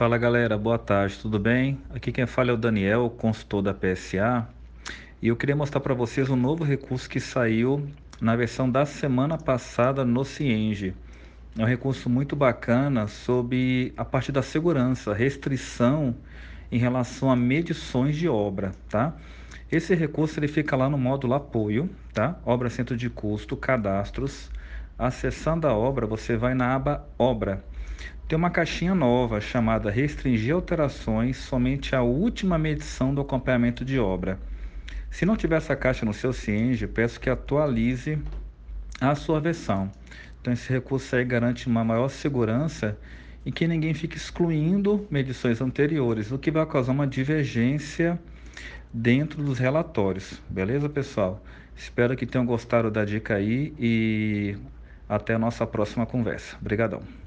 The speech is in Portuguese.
Fala galera, boa tarde, tudo bem? Aqui quem fala é o Daniel, consultor da PSA, e eu queria mostrar para vocês um novo recurso que saiu na versão da semana passada no Cienge. É um recurso muito bacana sobre a parte da segurança, restrição em relação a medições de obra, tá? Esse recurso ele fica lá no módulo apoio, tá? Obra centro de custo, cadastros. Acessando a obra, você vai na aba obra tem uma caixinha nova chamada Restringir alterações somente à última medição do acompanhamento de obra. Se não tiver essa caixa no seu Cienge, peço que atualize a sua versão. Então esse recurso aí garante uma maior segurança e que ninguém fique excluindo medições anteriores, o que vai causar uma divergência dentro dos relatórios. Beleza, pessoal? Espero que tenham gostado da dica aí e até a nossa próxima conversa. Obrigadão.